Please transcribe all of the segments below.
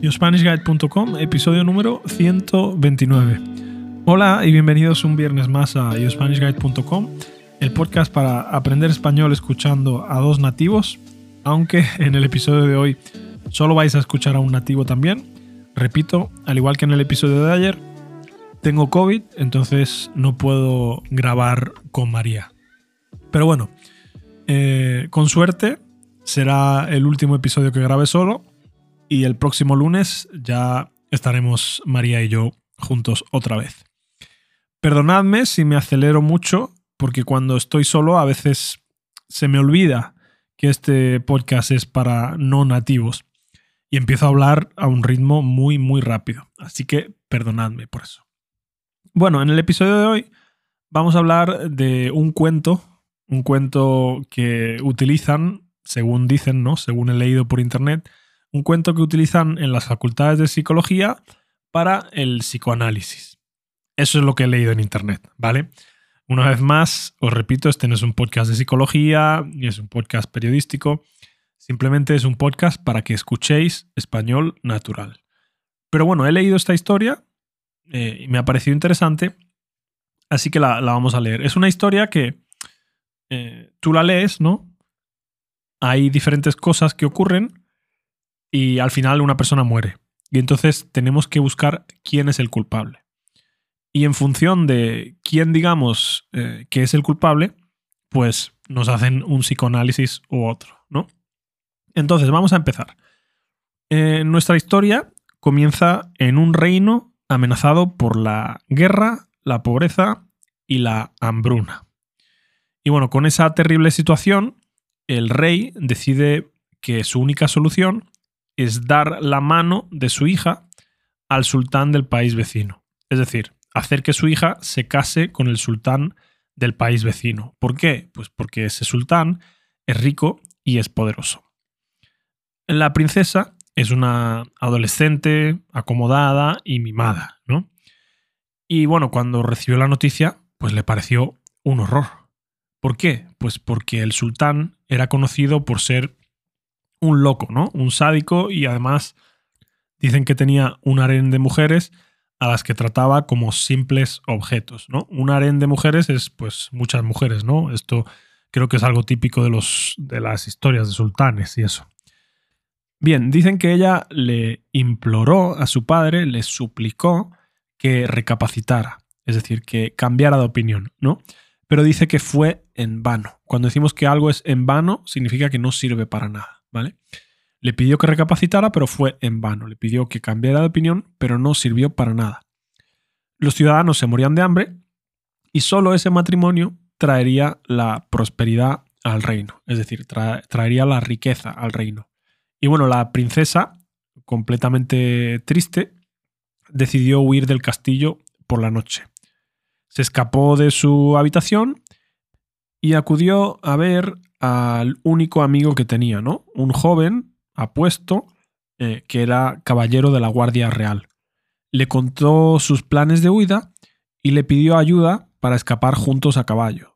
YoSpanishGuide.com, episodio número 129. Hola y bienvenidos un viernes más a YoSpanishGuide.com, el podcast para aprender español escuchando a dos nativos, aunque en el episodio de hoy solo vais a escuchar a un nativo también. Repito, al igual que en el episodio de ayer, tengo COVID, entonces no puedo grabar con María. Pero bueno, eh, con suerte será el último episodio que grabe solo y el próximo lunes ya estaremos María y yo juntos otra vez. Perdonadme si me acelero mucho, porque cuando estoy solo a veces se me olvida que este podcast es para no nativos y empiezo a hablar a un ritmo muy, muy rápido. Así que perdonadme por eso. Bueno, en el episodio de hoy vamos a hablar de un cuento, un cuento que utilizan, según dicen, ¿no? Según he leído por internet, un cuento que utilizan en las facultades de psicología para el psicoanálisis. Eso es lo que he leído en internet, ¿vale? Una vez más, os repito, este no es un podcast de psicología, ni es un podcast periodístico, simplemente es un podcast para que escuchéis español natural. Pero bueno, he leído esta historia eh, y me ha parecido interesante, así que la, vamos a leer. Es una historia que eh, tú la lees, ¿no? Hay diferentes cosas que ocurren y al final una persona muere. Y entonces tenemos que buscar quién es el culpable. Y en función de quién digamos eh, que es el culpable, pues nos hacen un psicoanálisis u otro, ¿no? Entonces, vamos a empezar. nuestra historia comienza en un reino amenazado por la guerra, la pobreza y la hambruna. Y bueno, con esa terrible situación, el rey decide que su única solución es dar la mano de su hija al sultán del país vecino. Es decir, hacer que su hija se case con el sultán del país vecino. ¿Por qué? Pues porque ese sultán es rico y es poderoso. La princesa es una adolescente acomodada y mimada, ¿no? Y bueno, cuando recibió la noticia, pues le pareció un horror. ¿Por qué? Pues porque el sultán era conocido por ser un loco, ¿no? Un sádico y además dicen que tenía un harén de mujeres a las que trataba como simples objetos, ¿no? Un harén de mujeres es pues muchas mujeres, ¿no? Esto creo que es algo típico de, los, de las historias de sultanes y eso. Bien, dicen que ella le imploró a su padre, le suplicó que recapacitara, es decir, que cambiara de opinión, ¿no? Pero dice que fue en vano. Cuando decimos que algo es en vano, significa que no sirve para nada, ¿vale? Le pidió que recapacitara, pero fue en vano. Le pidió que cambiara de opinión, pero no sirvió para nada. Los ciudadanos se morían de hambre y solo ese matrimonio traería la prosperidad al reino, es decir, traería la riqueza al reino. Y bueno, la princesa, completamente triste, decidió huir del castillo por la noche. Se escapó de su habitación y acudió a ver al único amigo que tenía, ¿no? Un joven apuesto eh, que era caballero de la Guardia Real. Le contó sus planes de huida y le pidió ayuda para escapar juntos a caballo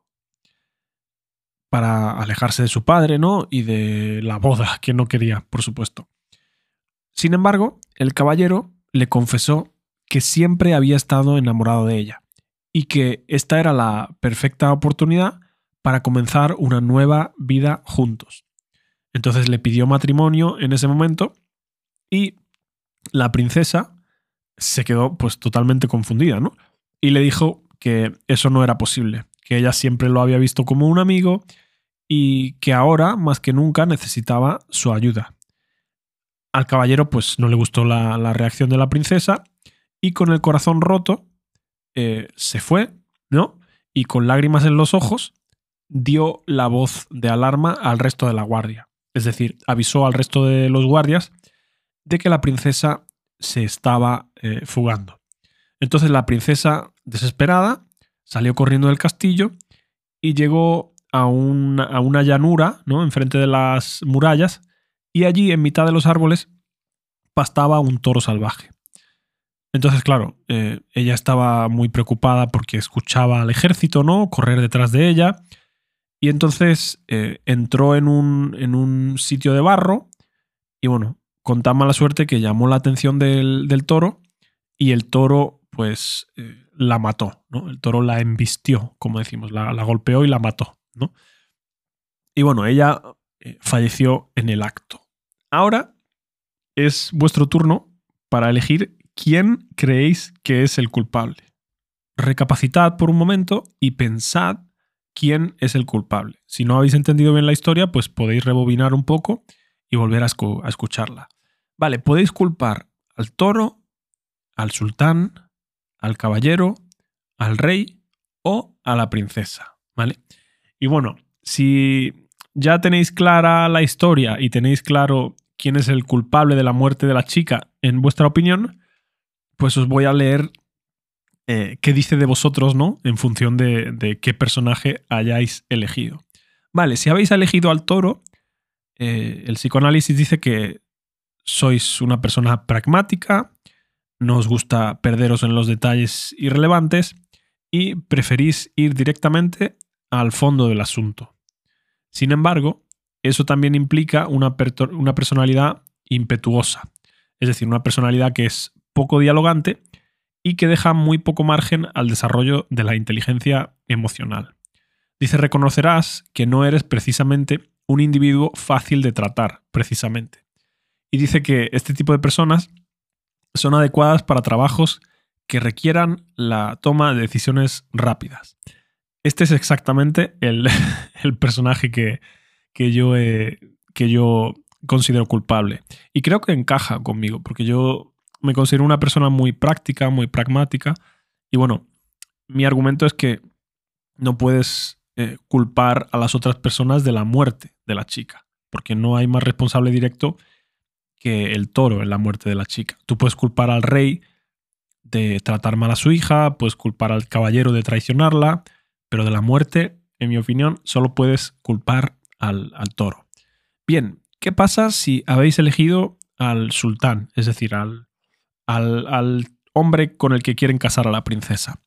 para alejarse de su padre, ¿no? Y de la boda que no quería, por supuesto. Sin embargo, el caballero le confesó que siempre había estado enamorado de ella y que esta era la perfecta oportunidad para comenzar una nueva vida juntos. Entonces le pidió matrimonio en ese momento y la princesa se quedó pues totalmente confundida, ¿no? Y le dijo que eso no era posible, que ella siempre lo había visto como un amigo y que ahora, más que nunca, necesitaba su ayuda. Al caballero, pues no le gustó la, reacción de la princesa y con el corazón roto eh, se fue, ¿no? Y con lágrimas en los ojos dio la voz de alarma al resto de la guardia. Es decir, avisó al resto de los guardias de que la princesa se estaba eh, fugando. Entonces la princesa, desesperada, salió corriendo del castillo y llegó a una, llanura, ¿no? Enfrente de las murallas, y allí, en mitad de los árboles, pastaba un toro salvaje. Entonces, claro, eh, ella estaba muy preocupada porque escuchaba al ejército, ¿no? Correr detrás de ella. Y entonces eh, entró en un, en un sitio de barro y, bueno, con tan mala suerte que llamó la atención del, toro y el toro pues eh, la mató, ¿no? El toro la embistió, como decimos, la, golpeó y la mató, ¿no? Y bueno, ella eh, falleció en el acto. Ahora es vuestro turno para elegir quién creéis que es el culpable. Recapacitad por un momento y pensad quién es el culpable. Si no habéis entendido bien la historia, pues podéis rebobinar un poco y volver a, escucharla. Vale, podéis culpar al toro, al sultán, al caballero, al rey o a la princesa, ¿vale? Y bueno, si ya tenéis clara la historia y tenéis claro quién es el culpable de la muerte de la chica, en vuestra opinión, pues os voy a leer eh, qué dice de vosotros, ¿no? En función de, qué personaje hayáis elegido. Vale, si habéis elegido al toro, eh, el psicoanálisis dice que sois una persona pragmática, no os gusta perderos en los detalles irrelevantes y preferís ir directamente al fondo del asunto. Sin embargo, eso también implica una, una personalidad impetuosa, es decir, una personalidad que es poco dialogante y que deja muy poco margen al desarrollo de la inteligencia emocional. Dice, reconocerás que no eres precisamente un individuo fácil de tratar, precisamente. Y dice que este tipo de personas son adecuadas para trabajos que requieran la toma de decisiones rápidas. Este es exactamente el, personaje que, que, yo, que yo considero culpable. Y creo que encaja conmigo, porque yo me considero una persona muy práctica, muy pragmática. Y bueno, mi argumento es que no puedes eh, culpar a las otras personas de la muerte de la chica, porque no hay más responsable directo que el toro en la muerte de la chica. Tú puedes culpar al rey de tratar mal a su hija, puedes culpar al caballero de traicionarla, pero de la muerte, en mi opinión, solo puedes culpar al, al toro. Bien, ¿qué pasa si habéis elegido al sultán, es decir, al, al, hombre con el que quieren casar a la princesa.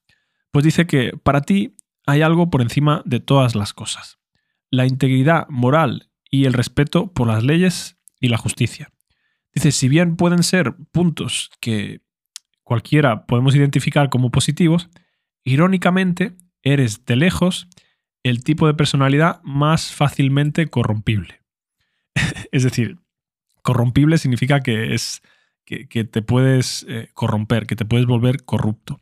Pues dice que para ti hay algo por encima de todas las cosas. La integridad moral y el respeto por las leyes y la justicia. Dice, si bien pueden ser puntos que cualquiera podemos identificar como positivos, irónicamente eres de lejos el tipo de personalidad más fácilmente corrompible. es decir, corrompible significa que es que, te puedes eh, corromper, que te puedes volver corrupto.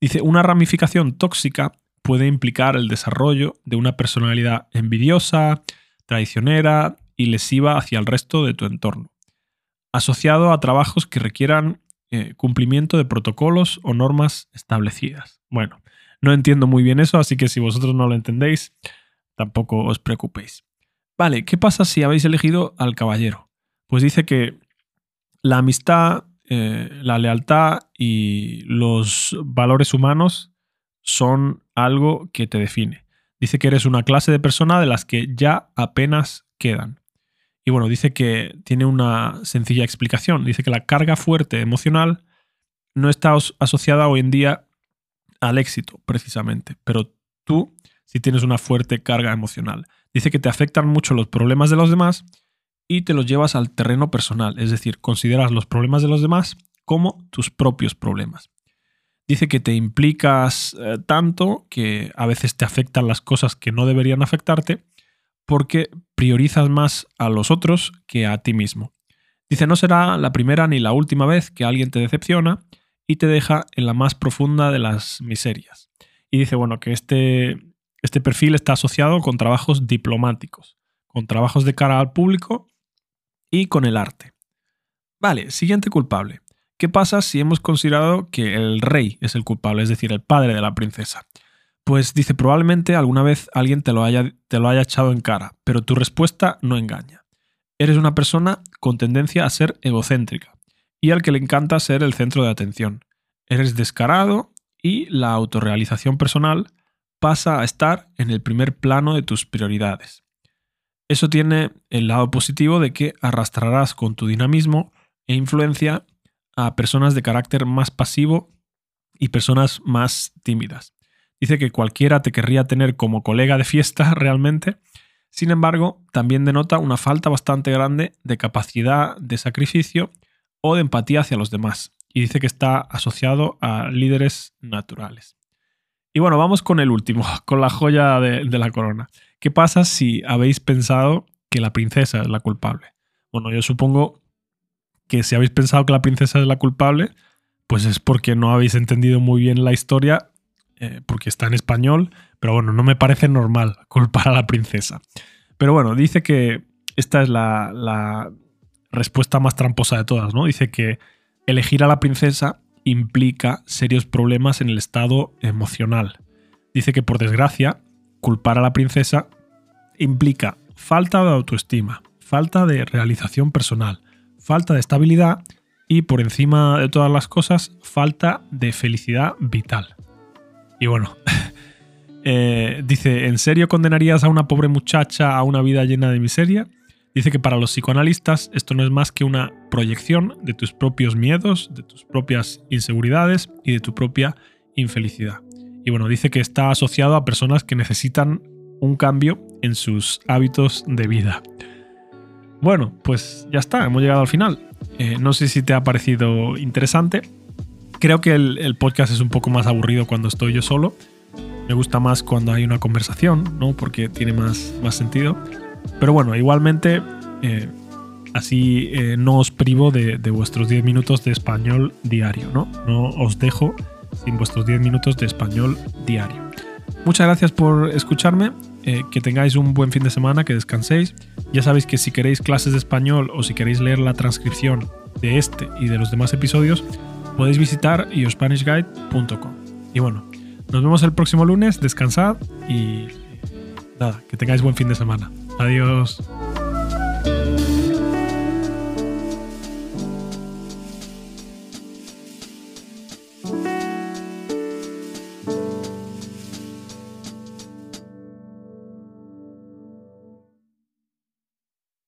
Dice, una ramificación tóxica puede implicar el desarrollo de una personalidad envidiosa, traicionera y lesiva hacia el resto de tu entorno, asociado a trabajos que requieran eh, cumplimiento de protocolos o normas establecidas. Bueno, no entiendo muy bien eso, así que si vosotros no lo entendéis, tampoco os preocupéis. Vale, ¿qué pasa si habéis elegido al caballero? Pues dice que la amistad, eh, la lealtad y los valores humanos son algo que te define. Dice que eres una clase de persona de las que ya apenas quedan. Y bueno, dice que tiene una sencilla explicación. Dice que la carga fuerte emocional no está asociada hoy en día al éxito, precisamente. Pero tú sí tienes una fuerte carga emocional. Dice que te afectan mucho los problemas de los demás y te los llevas al terreno personal, es decir, consideras los problemas de los demás como tus propios problemas. Dice que te implicas eh, tanto que a veces te afectan las cosas que no deberían afectarte porque priorizas más a los otros que a ti mismo. Dice, no será la primera ni la última vez que alguien te decepciona y te deja en la más profunda de las miserias. Y dice, bueno, que este, este perfil está asociado con trabajos diplomáticos, con trabajos de cara al público y con el arte. Vale, siguiente culpable. ¿Qué pasa si hemos considerado que el rey es el culpable, es decir, el padre de la princesa? Pues dice, probablemente alguna vez alguien te lo haya, te lo haya echado en cara, pero tu respuesta no engaña. Eres una persona con tendencia a ser egocéntrica y al que le encanta ser el centro de atención. Eres descarado y la autorrealización personal pasa a estar en el primer plano de tus prioridades. Eso tiene el lado positivo de que arrastrarás con tu dinamismo e influencia a personas de carácter más pasivo y personas más tímidas. Dice que cualquiera te querría tener como colega de fiesta realmente Sin embargo, también denota una falta bastante grande de capacidad de sacrificio o de empatía hacia los demás, y dice que está asociado a líderes naturales. Y bueno, vamos con el último, con la joya de, la corona. ¿Qué pasa si habéis pensado que la princesa es la culpable? Bueno, yo supongo que si habéis pensado que la princesa es la culpable, pues es porque no habéis entendido muy bien la historia, eh, porque está en español, pero bueno, no me parece normal culpar a la princesa. Pero bueno, dice que esta es la, la respuesta más tramposa de todas, ¿no? Dice que elegir a la princesa implica serios problemas en el estado emocional. Dice que por desgracia, culpar a la princesa implica falta de autoestima, falta de realización personal, falta de estabilidad y por encima de todas las cosas, falta de felicidad vital. Y bueno, eh, dice, ¿en serio condenarías a una pobre muchacha a una vida llena de miseria? Dice que para los psicoanalistas esto no es más que una proyección de tus propios miedos, de tus propias inseguridades y de tu propia infelicidad. Y bueno, dice que está asociado a personas que necesitan un cambio en sus hábitos de vida. Bueno, pues ya está, hemos llegado al final. Eh, no sé si te ha parecido interesante. Creo que el, podcast es un poco más aburrido cuando estoy yo solo. Me gusta más cuando hay una conversación, ¿no? Porque tiene más, más sentido. Pero bueno, igualmente, eh, así eh, no os privo de, vuestros 10 minutos de español diario, ¿no? No os dejo sin vuestros 10 minutos de español diario. Muchas gracias por escucharme, eh, que tengáis un buen fin de semana, que descanséis. Ya sabéis que si queréis clases de español o si queréis leer la transcripción de este y de los demás episodios, podéis visitar iospanishguide.com. Y bueno, nos vemos el próximo lunes, descansad y nada, que tengáis buen fin de semana. Adiós.